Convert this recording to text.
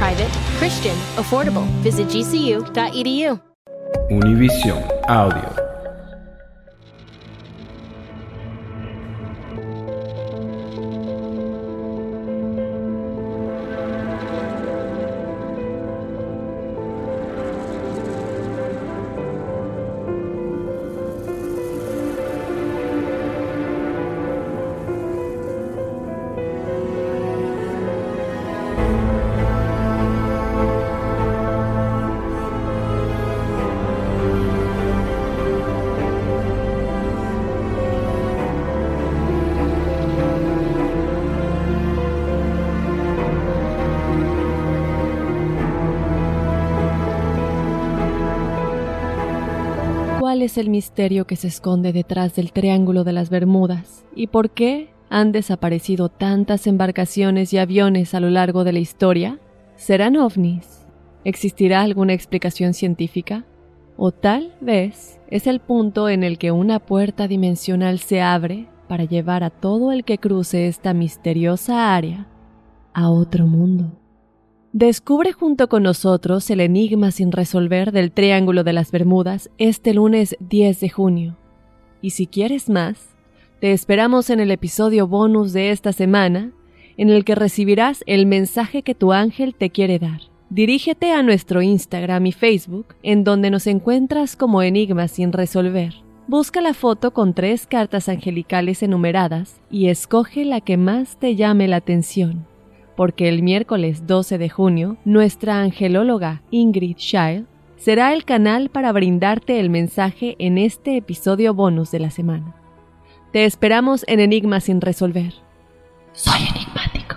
Private, Christian, affordable. Visit gcu.edu. Univision Audio. ¿Cuál es el misterio que se esconde detrás del Triángulo de las Bermudas? ¿Y por qué han desaparecido tantas embarcaciones y aviones a lo largo de la historia? ¿Serán ovnis? ¿Existirá alguna explicación científica? ¿O tal vez es el punto en el que una puerta dimensional se abre para llevar a todo el que cruce esta misteriosa área a otro mundo? Descubre junto con nosotros el enigma sin resolver del Triángulo de las Bermudas este lunes 10 de junio. Y si quieres más, te esperamos en el episodio bonus de esta semana, en el que recibirás el mensaje que tu ángel te quiere dar. Dirígete a nuestro Instagram y Facebook, en donde nos encuentras como Enigma sin resolver. Busca la foto con tres cartas angelicales enumeradas y escoge la que más te llame la atención porque el miércoles 12 de junio nuestra angelóloga Ingrid Scheil será el canal para brindarte el mensaje en este episodio bonus de la semana. Te esperamos en Enigma sin resolver. Soy enigmático.